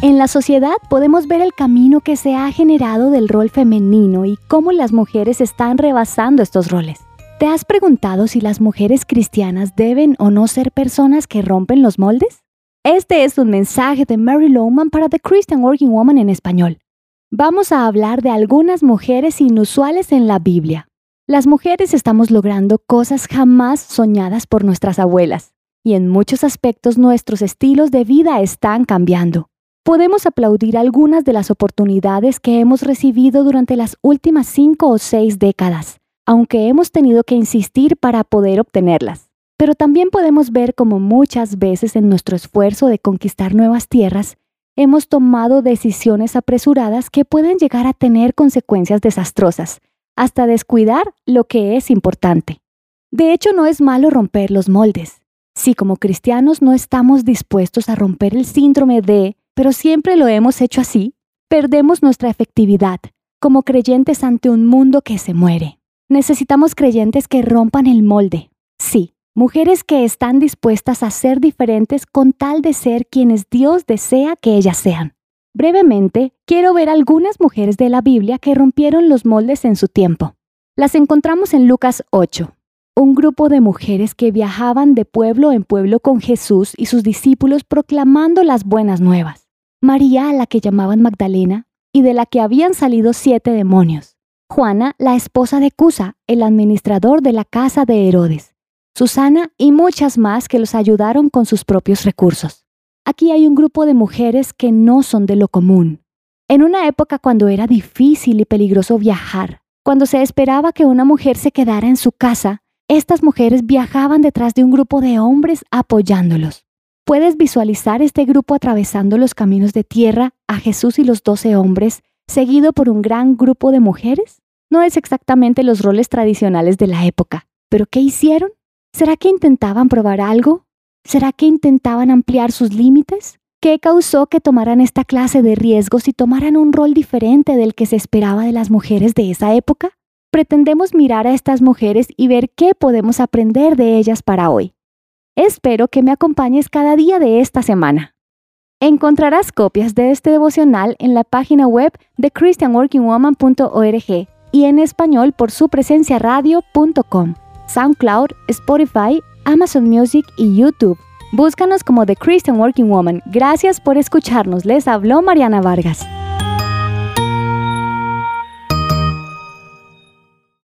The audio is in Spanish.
En la sociedad podemos ver el camino que se ha generado del rol femenino y cómo las mujeres están rebasando estos roles. ¿Te has preguntado si las mujeres cristianas deben o no ser personas que rompen los moldes? Este es un mensaje de Mary Lowman para The Christian Working Woman en español. Vamos a hablar de algunas mujeres inusuales en la Biblia. Las mujeres estamos logrando cosas jamás soñadas por nuestras abuelas, y en muchos aspectos nuestros estilos de vida están cambiando podemos aplaudir algunas de las oportunidades que hemos recibido durante las últimas cinco o seis décadas, aunque hemos tenido que insistir para poder obtenerlas. Pero también podemos ver como muchas veces en nuestro esfuerzo de conquistar nuevas tierras, hemos tomado decisiones apresuradas que pueden llegar a tener consecuencias desastrosas, hasta descuidar lo que es importante. De hecho, no es malo romper los moldes. Si como cristianos no estamos dispuestos a romper el síndrome de pero siempre lo hemos hecho así, perdemos nuestra efectividad como creyentes ante un mundo que se muere. Necesitamos creyentes que rompan el molde. Sí, mujeres que están dispuestas a ser diferentes con tal de ser quienes Dios desea que ellas sean. Brevemente, quiero ver algunas mujeres de la Biblia que rompieron los moldes en su tiempo. Las encontramos en Lucas 8, un grupo de mujeres que viajaban de pueblo en pueblo con Jesús y sus discípulos proclamando las buenas nuevas. María, a la que llamaban Magdalena, y de la que habían salido siete demonios. Juana, la esposa de Cusa, el administrador de la casa de Herodes. Susana y muchas más que los ayudaron con sus propios recursos. Aquí hay un grupo de mujeres que no son de lo común. En una época cuando era difícil y peligroso viajar, cuando se esperaba que una mujer se quedara en su casa, estas mujeres viajaban detrás de un grupo de hombres apoyándolos. ¿Puedes visualizar este grupo atravesando los caminos de tierra a Jesús y los doce hombres, seguido por un gran grupo de mujeres? No es exactamente los roles tradicionales de la época, pero ¿qué hicieron? ¿Será que intentaban probar algo? ¿Será que intentaban ampliar sus límites? ¿Qué causó que tomaran esta clase de riesgos y tomaran un rol diferente del que se esperaba de las mujeres de esa época? Pretendemos mirar a estas mujeres y ver qué podemos aprender de ellas para hoy. Espero que me acompañes cada día de esta semana. Encontrarás copias de este devocional en la página web de christianworkingwoman.org y en español por su presencia radio.com, SoundCloud, Spotify, Amazon Music y YouTube. Búscanos como The Christian Working Woman. Gracias por escucharnos. Les habló Mariana Vargas.